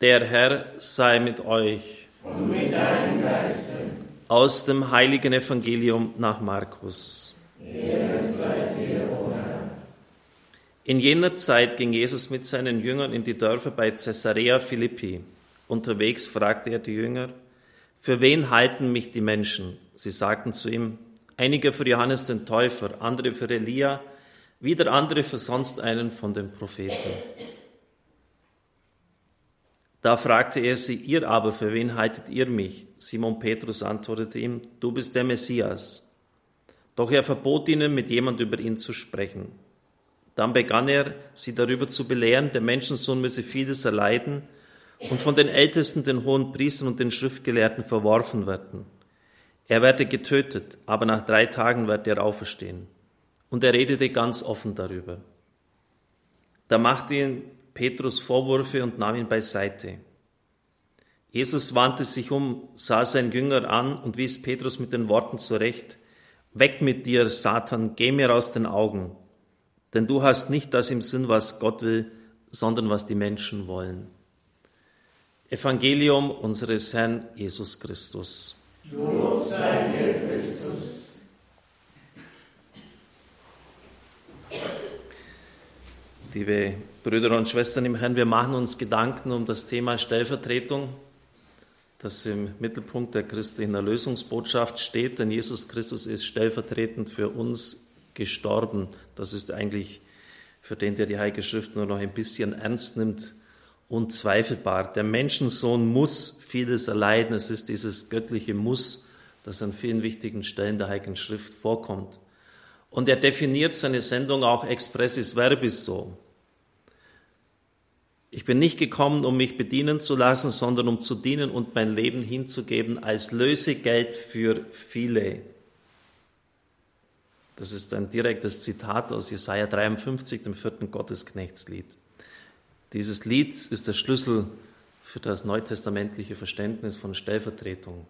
Der Herr sei mit euch. Und mit deinem Geiste. Aus dem heiligen Evangelium nach Markus. In jener Zeit ging Jesus mit seinen Jüngern in die Dörfer bei Caesarea Philippi. Unterwegs fragte er die Jünger, für wen halten mich die Menschen? Sie sagten zu ihm, einige für Johannes den Täufer, andere für Elia, wieder andere für sonst einen von den Propheten. Da fragte er sie, ihr aber, für wen haltet ihr mich? Simon Petrus antwortete ihm, du bist der Messias. Doch er verbot ihnen, mit jemand über ihn zu sprechen. Dann begann er, sie darüber zu belehren, der Menschensohn müsse vieles erleiden und von den Ältesten, den hohen Priestern und den Schriftgelehrten verworfen werden. Er werde getötet, aber nach drei Tagen wird er auferstehen. Und er redete ganz offen darüber. Da machte ihn Petrus Vorwürfe und nahm ihn beiseite. Jesus wandte sich um, sah sein Jünger an und wies Petrus mit den Worten zurecht, Weg mit dir, Satan, geh mir aus den Augen, denn du hast nicht das im Sinn, was Gott will, sondern was die Menschen wollen. Evangelium unseres Herrn Jesus Christus. Lob sei dir, Christus. Liebe Brüder und Schwestern im Herrn, wir machen uns Gedanken um das Thema Stellvertretung, das im Mittelpunkt der christlichen Erlösungsbotschaft steht, denn Jesus Christus ist stellvertretend für uns gestorben. Das ist eigentlich für den, der die Heilige Schrift nur noch ein bisschen ernst nimmt, unzweifelbar. Der Menschensohn muss vieles erleiden. Es ist dieses göttliche Muss, das an vielen wichtigen Stellen der Heiligen Schrift vorkommt. Und er definiert seine Sendung auch expressis verbis so. Ich bin nicht gekommen, um mich bedienen zu lassen, sondern um zu dienen und mein Leben hinzugeben als Lösegeld für viele. Das ist ein direktes Zitat aus Jesaja 53, dem vierten Gottesknechtslied. Dieses Lied ist der Schlüssel für das neutestamentliche Verständnis von Stellvertretung.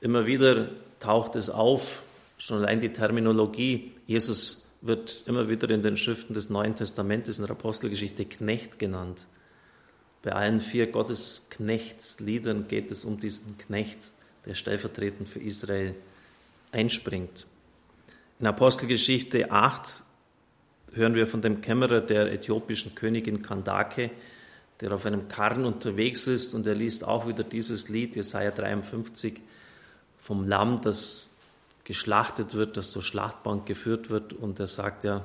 Immer wieder taucht es auf, Schon allein die Terminologie, Jesus wird immer wieder in den Schriften des Neuen Testamentes in der Apostelgeschichte Knecht genannt. Bei allen vier Gottesknechtsliedern geht es um diesen Knecht, der stellvertretend für Israel einspringt. In Apostelgeschichte 8 hören wir von dem Kämmerer der äthiopischen Königin Kandake, der auf einem Karren unterwegs ist und er liest auch wieder dieses Lied, Jesaja 53, vom Lamm, das geschlachtet wird, dass zur Schlachtbank geführt wird und er sagt ja,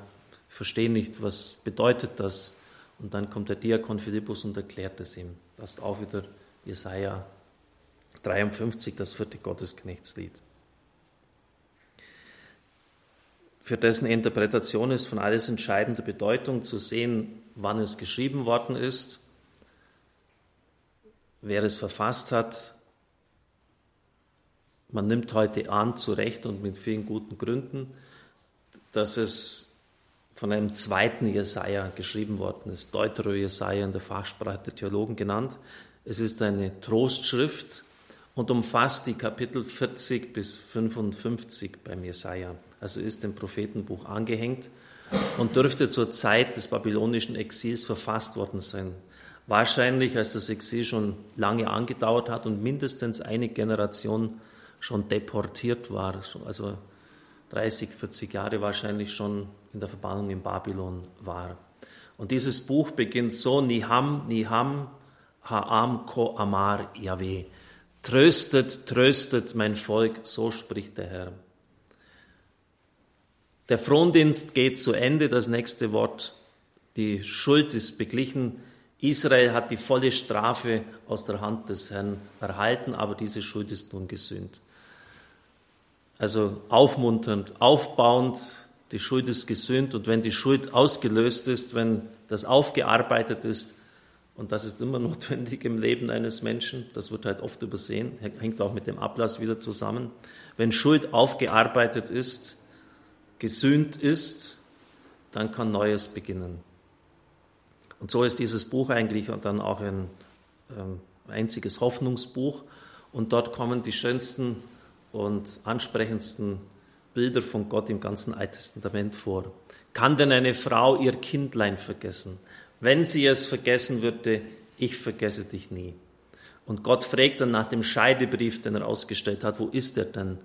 ich verstehe nicht, was bedeutet das? Und dann kommt der Diakon Philippus und erklärt es ihm. Das ist auch wieder Jesaja 53, das vierte Gottesknechtslied. Für dessen Interpretation ist von alles entscheidende Bedeutung zu sehen, wann es geschrieben worden ist, wer es verfasst hat, man nimmt heute an, zu Recht und mit vielen guten Gründen, dass es von einem zweiten Jesaja geschrieben worden ist, Deutero Jesaja in der Fachsprache der Theologen genannt. Es ist eine Trostschrift und umfasst die Kapitel 40 bis 55 beim Jesaja. Also ist dem Prophetenbuch angehängt und dürfte zur Zeit des babylonischen Exils verfasst worden sein. Wahrscheinlich, als das Exil schon lange angedauert hat und mindestens eine Generation schon deportiert war, also 30, 40 Jahre wahrscheinlich schon in der Verbannung in Babylon war. Und dieses Buch beginnt so, Niham, Niham, Ha'am, Ko, Amar, Yahweh. Tröstet, tröstet mein Volk, so spricht der Herr. Der Frondienst geht zu Ende, das nächste Wort. Die Schuld ist beglichen. Israel hat die volle Strafe aus der Hand des Herrn erhalten, aber diese Schuld ist nun gesühnt. Also aufmunternd, aufbauend, die Schuld ist gesühnt und wenn die Schuld ausgelöst ist, wenn das aufgearbeitet ist, und das ist immer notwendig im Leben eines Menschen, das wird halt oft übersehen, hängt auch mit dem Ablass wieder zusammen. Wenn Schuld aufgearbeitet ist, gesühnt ist, dann kann Neues beginnen. Und so ist dieses Buch eigentlich dann auch ein äh, einziges Hoffnungsbuch. Und dort kommen die schönsten und ansprechendsten Bilder von Gott im ganzen Alten Testament vor. Kann denn eine Frau ihr Kindlein vergessen? Wenn sie es vergessen würde, ich vergesse dich nie. Und Gott fragt dann nach dem Scheidebrief, den er ausgestellt hat, wo ist er denn?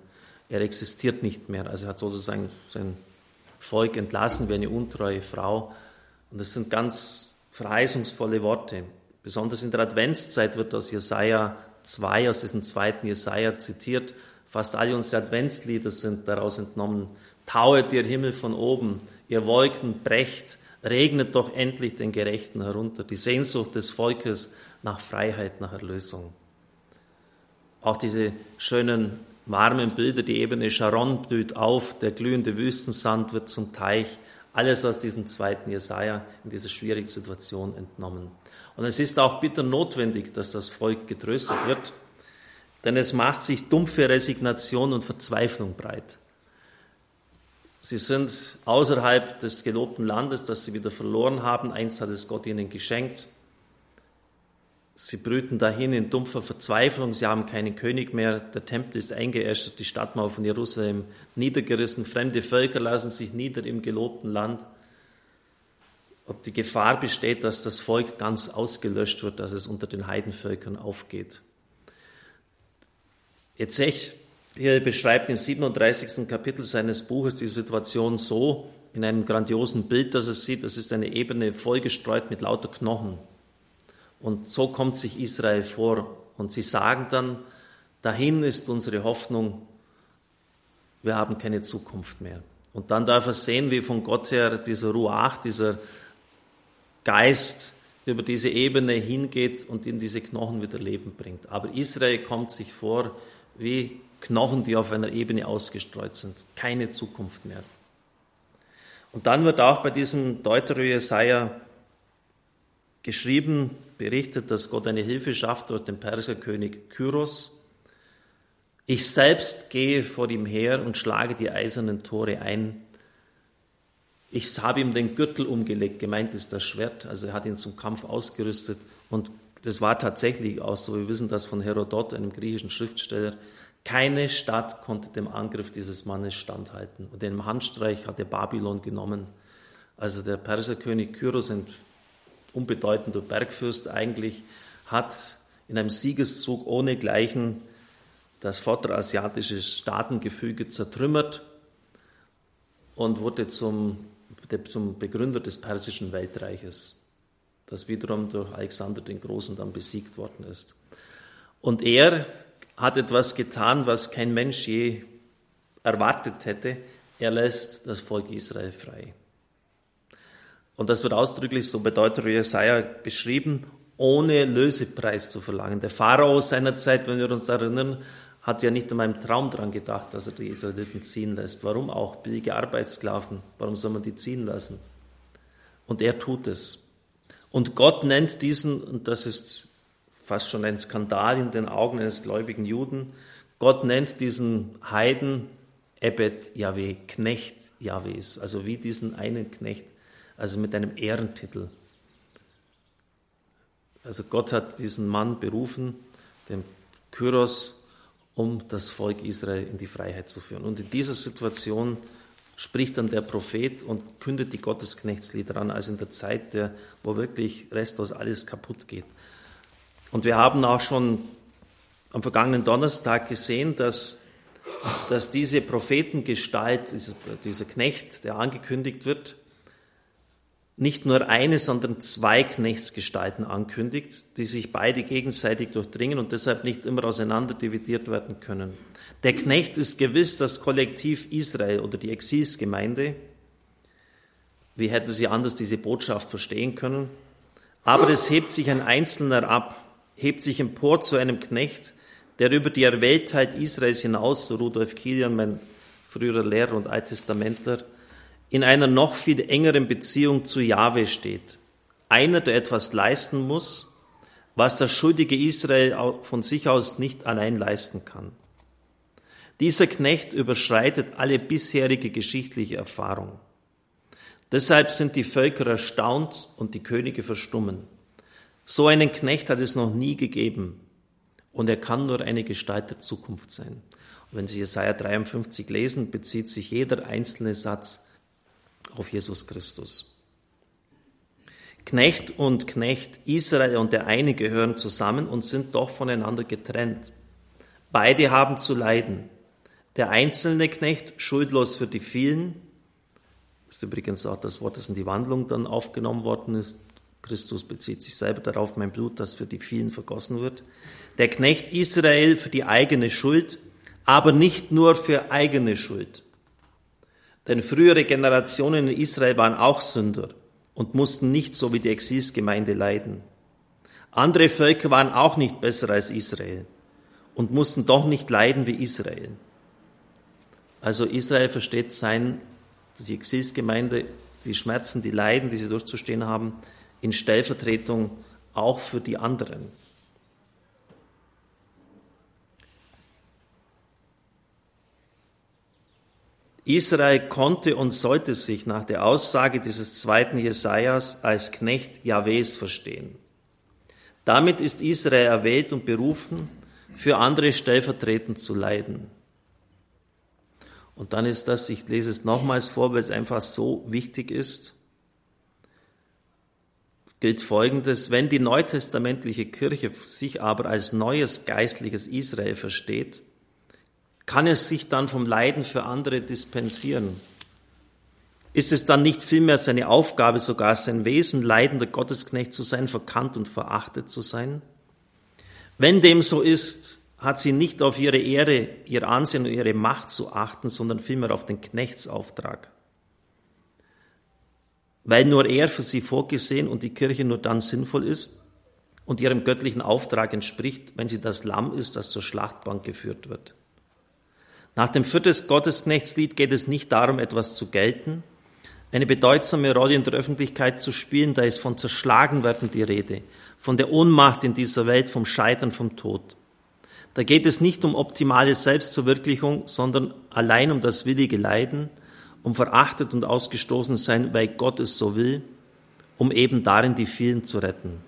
Er existiert nicht mehr. Also er hat sozusagen sein Volk entlassen wie eine untreue Frau. Und das sind ganz verheißungsvolle Worte. Besonders in der Adventszeit wird aus Jesaja 2, aus diesem zweiten Jesaja zitiert. Fast alle unsere Adventslieder sind daraus entnommen. Tauet ihr Himmel von oben, ihr Wolken brecht, regnet doch endlich den Gerechten herunter. Die Sehnsucht des Volkes nach Freiheit, nach Erlösung. Auch diese schönen warmen Bilder, die Ebene Sharon blüht auf, der glühende Wüstensand wird zum Teich, alles aus diesem zweiten Jesaja in dieser schwierigen Situation entnommen. Und es ist auch bitter notwendig, dass das Volk getröstet wird, denn es macht sich dumpfe Resignation und Verzweiflung breit. Sie sind außerhalb des gelobten Landes, das sie wieder verloren haben. Einst hat es Gott ihnen geschenkt. Sie brüten dahin in dumpfer Verzweiflung. Sie haben keinen König mehr. Der Tempel ist eingeäschert, die Stadtmauer von Jerusalem niedergerissen. Fremde Völker lassen sich nieder im gelobten Land. Und die Gefahr besteht, dass das Volk ganz ausgelöscht wird, dass es unter den Heidenvölkern aufgeht. Ezech hier beschreibt im 37. Kapitel seines Buches die Situation so in einem grandiosen Bild, dass es sieht, es ist eine Ebene vollgestreut mit lauter Knochen. Und so kommt sich Israel vor. Und sie sagen dann, dahin ist unsere Hoffnung, wir haben keine Zukunft mehr. Und dann darf er sehen, wie von Gott her dieser Ruach, dieser Geist über diese Ebene hingeht und in diese Knochen wieder Leben bringt. Aber Israel kommt sich vor wie Knochen, die auf einer Ebene ausgestreut sind. Keine Zukunft mehr. Und dann wird auch bei diesem Deutero Jesaja geschrieben, berichtet, dass Gott eine Hilfe schafft durch den Perserkönig Kyros. Ich selbst gehe vor ihm her und schlage die eisernen Tore ein. Ich habe ihm den Gürtel umgelegt, gemeint ist das Schwert, also er hat ihn zum Kampf ausgerüstet und das war tatsächlich auch so. Wir wissen das von Herodot, einem griechischen Schriftsteller. Keine Stadt konnte dem Angriff dieses Mannes standhalten. Und in Handstreich hat er Babylon genommen. Also der Perserkönig Kyros, ein unbedeutender Bergfürst eigentlich, hat in einem Siegeszug ohnegleichen das vorderasiatische Staatengefüge zertrümmert und wurde zum, zum Begründer des persischen Weltreiches, das wiederum durch Alexander den Großen dann besiegt worden ist. Und er hat etwas getan, was kein Mensch je erwartet hätte. Er lässt das Volk Israel frei. Und das wird ausdrücklich so bei Deutero Jesaja beschrieben, ohne Lösepreis zu verlangen. Der Pharao seiner Zeit, wenn wir uns erinnern, hat ja nicht in meinem Traum daran gedacht, dass er die Israeliten ziehen lässt. Warum auch? Billige Arbeitssklaven. Warum soll man die ziehen lassen? Und er tut es. Und Gott nennt diesen, und das ist fast schon ein Skandal in den Augen eines gläubigen Juden, Gott nennt diesen Heiden Ebed Yahweh, Knecht Yahwehs, also wie diesen einen Knecht, also mit einem Ehrentitel. Also Gott hat diesen Mann berufen, den Kyros, um das Volk Israel in die Freiheit zu führen. Und in dieser Situation spricht dann der Prophet und kündet die Gottesknechtslieder an, also in der Zeit, der, wo wirklich restlos alles kaputt geht. Und wir haben auch schon am vergangenen Donnerstag gesehen, dass, dass diese Prophetengestalt, dieser, dieser Knecht, der angekündigt wird, nicht nur eine, sondern zwei Knechtsgestalten ankündigt, die sich beide gegenseitig durchdringen und deshalb nicht immer auseinander dividiert werden können. Der Knecht ist gewiss das Kollektiv Israel oder die Exilsgemeinde. Wie hätten sie anders diese Botschaft verstehen können? Aber es hebt sich ein Einzelner ab, hebt sich empor zu einem Knecht, der über die Erwähltheit Israels hinaus, so Rudolf Kilian, mein früherer Lehrer und Alttestamentler, in einer noch viel engeren Beziehung zu Jahwe steht. Einer, der etwas leisten muss, was das schuldige Israel von sich aus nicht allein leisten kann. Dieser Knecht überschreitet alle bisherige geschichtliche Erfahrung. Deshalb sind die Völker erstaunt und die Könige verstummen. So einen Knecht hat es noch nie gegeben und er kann nur eine Gestalt der Zukunft sein. Und wenn Sie Jesaja 53 lesen, bezieht sich jeder einzelne Satz auf Jesus Christus. Knecht und Knecht, Israel und der eine gehören zusammen und sind doch voneinander getrennt. Beide haben zu leiden. Der einzelne Knecht schuldlos für die vielen, das ist übrigens auch das Wort, das in die Wandlung dann aufgenommen worden ist. Christus bezieht sich selber darauf, mein Blut, das für die vielen vergossen wird. Der Knecht Israel für die eigene Schuld, aber nicht nur für eigene Schuld. Denn frühere Generationen in Israel waren auch Sünder und mussten nicht so wie die Exilsgemeinde leiden. Andere Völker waren auch nicht besser als Israel und mussten doch nicht leiden wie Israel. Also Israel versteht sein, die Exilsgemeinde, die Schmerzen, die Leiden, die sie durchzustehen haben, in Stellvertretung auch für die anderen. Israel konnte und sollte sich nach der Aussage dieses zweiten Jesajas als Knecht Jahwes verstehen. Damit ist Israel erwählt und berufen, für andere stellvertretend zu leiden. Und dann ist das, ich lese es nochmals vor, weil es einfach so wichtig ist, gilt Folgendes, wenn die neutestamentliche Kirche sich aber als neues geistliches Israel versteht, kann es sich dann vom Leiden für andere dispensieren? Ist es dann nicht vielmehr seine Aufgabe, sogar sein Wesen, leidender Gottesknecht zu sein, verkannt und verachtet zu sein? Wenn dem so ist, hat sie nicht auf ihre Ehre, ihr Ansehen und ihre Macht zu achten, sondern vielmehr auf den Knechtsauftrag. Weil nur er für sie vorgesehen und die Kirche nur dann sinnvoll ist und ihrem göttlichen Auftrag entspricht, wenn sie das Lamm ist, das zur Schlachtbank geführt wird. Nach dem viertes Gottesknechtslied geht es nicht darum, etwas zu gelten, eine bedeutsame Rolle in der Öffentlichkeit zu spielen, da ist von Zerschlagenwerden die Rede, von der Ohnmacht in dieser Welt, vom Scheitern, vom Tod. Da geht es nicht um optimale Selbstverwirklichung, sondern allein um das willige Leiden, um verachtet und ausgestoßen sein, weil Gott es so will, um eben darin die vielen zu retten.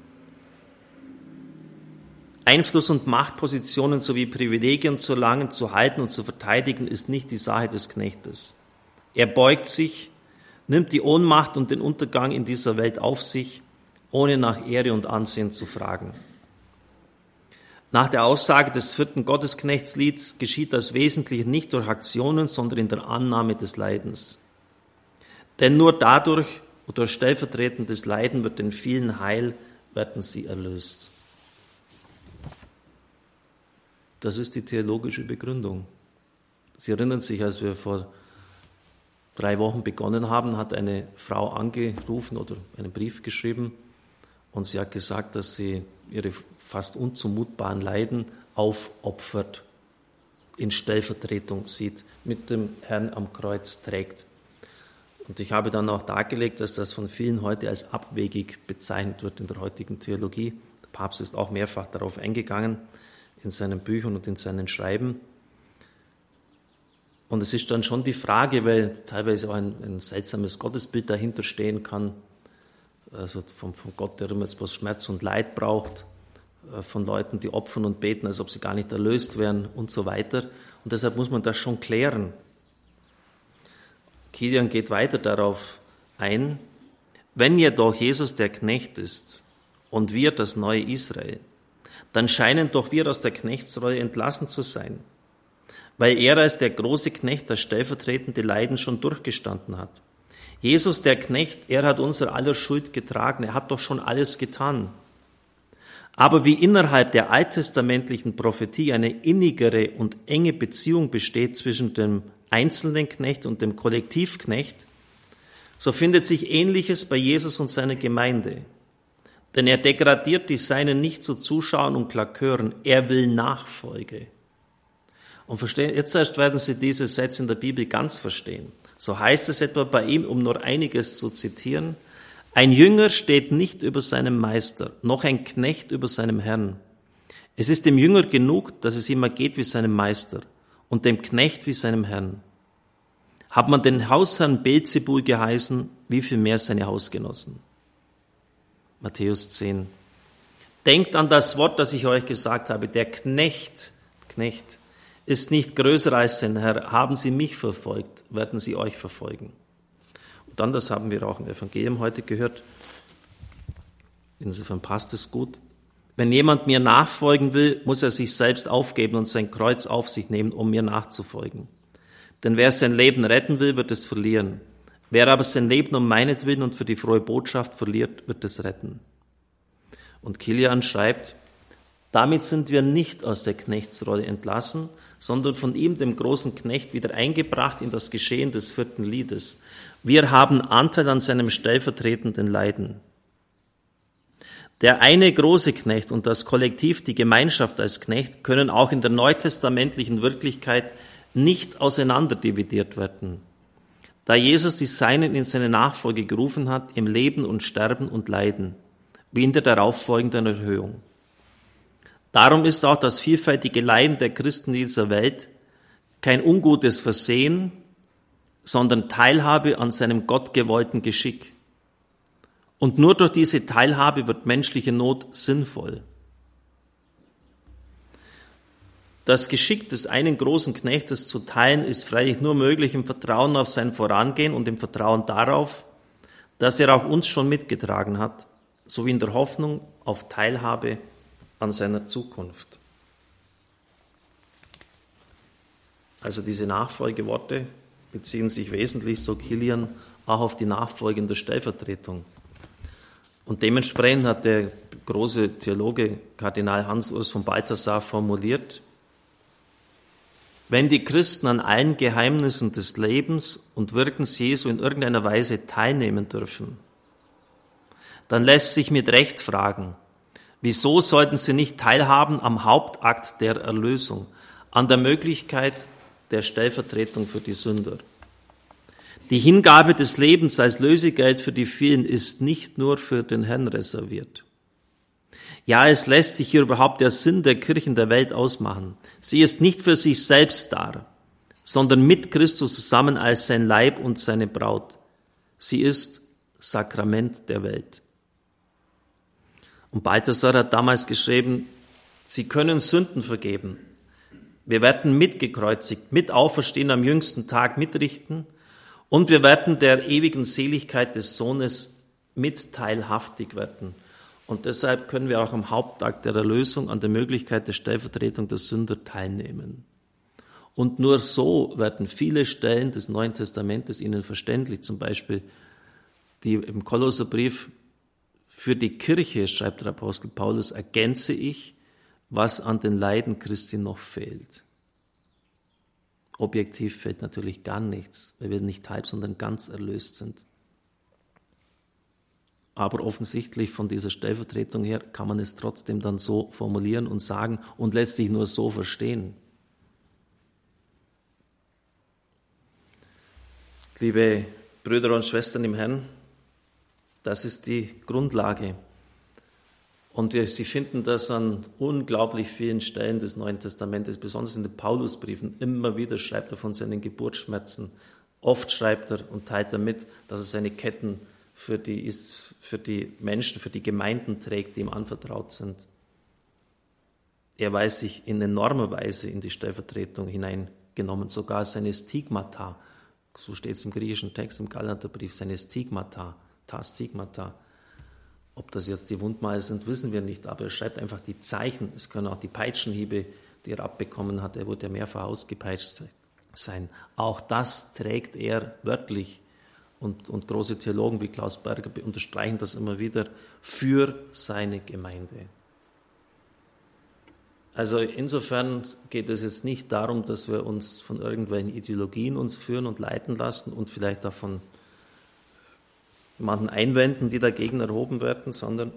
Einfluss- und Machtpositionen sowie Privilegien zu erlangen, zu halten und zu verteidigen, ist nicht die Sache des Knechtes. Er beugt sich, nimmt die Ohnmacht und den Untergang in dieser Welt auf sich, ohne nach Ehre und Ansehen zu fragen. Nach der Aussage des vierten Gottesknechtslieds geschieht das Wesentliche nicht durch Aktionen, sondern in der Annahme des Leidens. Denn nur dadurch und durch stellvertretendes Leiden wird den vielen Heil, werden sie erlöst. Das ist die theologische Begründung. Sie erinnern sich, als wir vor drei Wochen begonnen haben, hat eine Frau angerufen oder einen Brief geschrieben und sie hat gesagt, dass sie ihre fast unzumutbaren Leiden aufopfert, in Stellvertretung sieht, mit dem Herrn am Kreuz trägt. Und ich habe dann auch dargelegt, dass das von vielen heute als abwegig bezeichnet wird in der heutigen Theologie. Der Papst ist auch mehrfach darauf eingegangen in seinen Büchern und in seinen Schreiben. Und es ist dann schon die Frage, weil teilweise auch ein, ein seltsames Gottesbild dahinter stehen kann, also vom, vom Gott, der immer bloß Schmerz und Leid braucht, äh, von Leuten, die opfern und beten, als ob sie gar nicht erlöst wären und so weiter. Und deshalb muss man das schon klären. Kilian geht weiter darauf ein, wenn jedoch Jesus der Knecht ist und wir das neue Israel, dann scheinen doch wir aus der Knechtsrolle entlassen zu sein, weil er als der große Knecht das stellvertretende Leiden schon durchgestanden hat. Jesus, der Knecht, er hat unser aller Schuld getragen, er hat doch schon alles getan. Aber wie innerhalb der alttestamentlichen Prophetie eine innigere und enge Beziehung besteht zwischen dem einzelnen Knecht und dem Kollektivknecht, so findet sich Ähnliches bei Jesus und seiner Gemeinde. Denn er degradiert die Seinen nicht zu Zuschauern und Klakören. Er will Nachfolge. Und verstehen, jetzt erst werden Sie diese Sätze in der Bibel ganz verstehen. So heißt es etwa bei ihm, um nur einiges zu zitieren. Ein Jünger steht nicht über seinem Meister, noch ein Knecht über seinem Herrn. Es ist dem Jünger genug, dass es immer geht wie seinem Meister und dem Knecht wie seinem Herrn. Hat man den Hausherrn Beelzebul geheißen, wie viel mehr seine Hausgenossen? Matthäus 10. Denkt an das Wort, das ich euch gesagt habe. Der Knecht, Knecht, ist nicht größer als sein Herr. Haben Sie mich verfolgt, werden Sie euch verfolgen. Und dann, das haben wir auch im Evangelium heute gehört, Insofern passt es gut. Wenn jemand mir nachfolgen will, muss er sich selbst aufgeben und sein Kreuz auf sich nehmen, um mir nachzufolgen. Denn wer sein Leben retten will, wird es verlieren. Wer aber sein Leben um meinetwillen und für die frohe Botschaft verliert, wird es retten. Und Kilian schreibt, damit sind wir nicht aus der Knechtsrolle entlassen, sondern von ihm, dem großen Knecht, wieder eingebracht in das Geschehen des vierten Liedes. Wir haben Anteil an seinem stellvertretenden Leiden. Der eine große Knecht und das Kollektiv, die Gemeinschaft als Knecht, können auch in der neutestamentlichen Wirklichkeit nicht auseinanderdividiert werden. Da Jesus die Seinen in seine Nachfolge gerufen hat, im Leben und Sterben und Leiden, wie in der darauffolgenden Erhöhung. Darum ist auch das vielfältige Leiden der Christen dieser Welt kein ungutes Versehen, sondern Teilhabe an seinem gottgewollten Geschick. Und nur durch diese Teilhabe wird menschliche Not sinnvoll. Das Geschick des einen großen Knechtes zu teilen ist freilich nur möglich im Vertrauen auf sein Vorangehen und im Vertrauen darauf, dass er auch uns schon mitgetragen hat, sowie in der Hoffnung auf Teilhabe an seiner Zukunft. Also diese Nachfolgeworte beziehen sich wesentlich, so Kilian, auch auf die nachfolgende Stellvertretung. Und dementsprechend hat der große Theologe Kardinal Hans-Urs von Balthasar formuliert, wenn die Christen an allen Geheimnissen des Lebens und Wirkens Jesu in irgendeiner Weise teilnehmen dürfen, dann lässt sich mit Recht fragen, wieso sollten sie nicht teilhaben am Hauptakt der Erlösung, an der Möglichkeit der Stellvertretung für die Sünder? Die Hingabe des Lebens als Lösegeld für die vielen ist nicht nur für den Herrn reserviert. Ja, es lässt sich hier überhaupt der Sinn der Kirchen der Welt ausmachen. Sie ist nicht für sich selbst da, sondern mit Christus zusammen als sein Leib und seine Braut. Sie ist Sakrament der Welt. Und Balthasar hat damals geschrieben, Sie können Sünden vergeben. Wir werden mitgekreuzigt, mit auferstehen am jüngsten Tag mitrichten und wir werden der ewigen Seligkeit des Sohnes mitteilhaftig werden. Und deshalb können wir auch am Hauptakt der Erlösung an der Möglichkeit der Stellvertretung der Sünder teilnehmen. Und nur so werden viele Stellen des Neuen Testamentes ihnen verständlich. Zum Beispiel die im Kolosserbrief für die Kirche, schreibt der Apostel Paulus, ergänze ich, was an den Leiden Christi noch fehlt. Objektiv fehlt natürlich gar nichts, weil wir nicht halb, sondern ganz erlöst sind. Aber offensichtlich von dieser Stellvertretung her kann man es trotzdem dann so formulieren und sagen und letztlich nur so verstehen. Liebe Brüder und Schwestern im Herrn, das ist die Grundlage und Sie finden das an unglaublich vielen Stellen des Neuen Testamentes, besonders in den Paulusbriefen. Immer wieder schreibt er von seinen Geburtsschmerzen. Oft schreibt er und teilt damit, dass er seine Ketten für die, für die Menschen, für die Gemeinden trägt, die ihm anvertraut sind. Er weiß sich in enormer Weise in die Stellvertretung hineingenommen, sogar seine Stigmata, so steht es im griechischen Text im Galaterbrief, seine Stigmata, ta Stigmata, ob das jetzt die Wundmale sind, wissen wir nicht, aber er schreibt einfach die Zeichen. Es können auch die Peitschenhiebe, die er abbekommen hat. Er wurde ja mehrfach ausgepeitscht sein. Auch das trägt er wörtlich. Und, und große Theologen wie Klaus Berger unterstreichen das immer wieder für seine Gemeinde. Also insofern geht es jetzt nicht darum, dass wir uns von irgendwelchen Ideologien uns führen und leiten lassen und vielleicht davon manchen Einwänden, die dagegen erhoben werden, sondern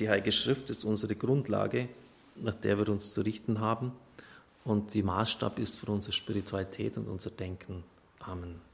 die Heilige Schrift ist unsere Grundlage, nach der wir uns zu richten haben und die Maßstab ist für unsere Spiritualität und unser Denken. Amen.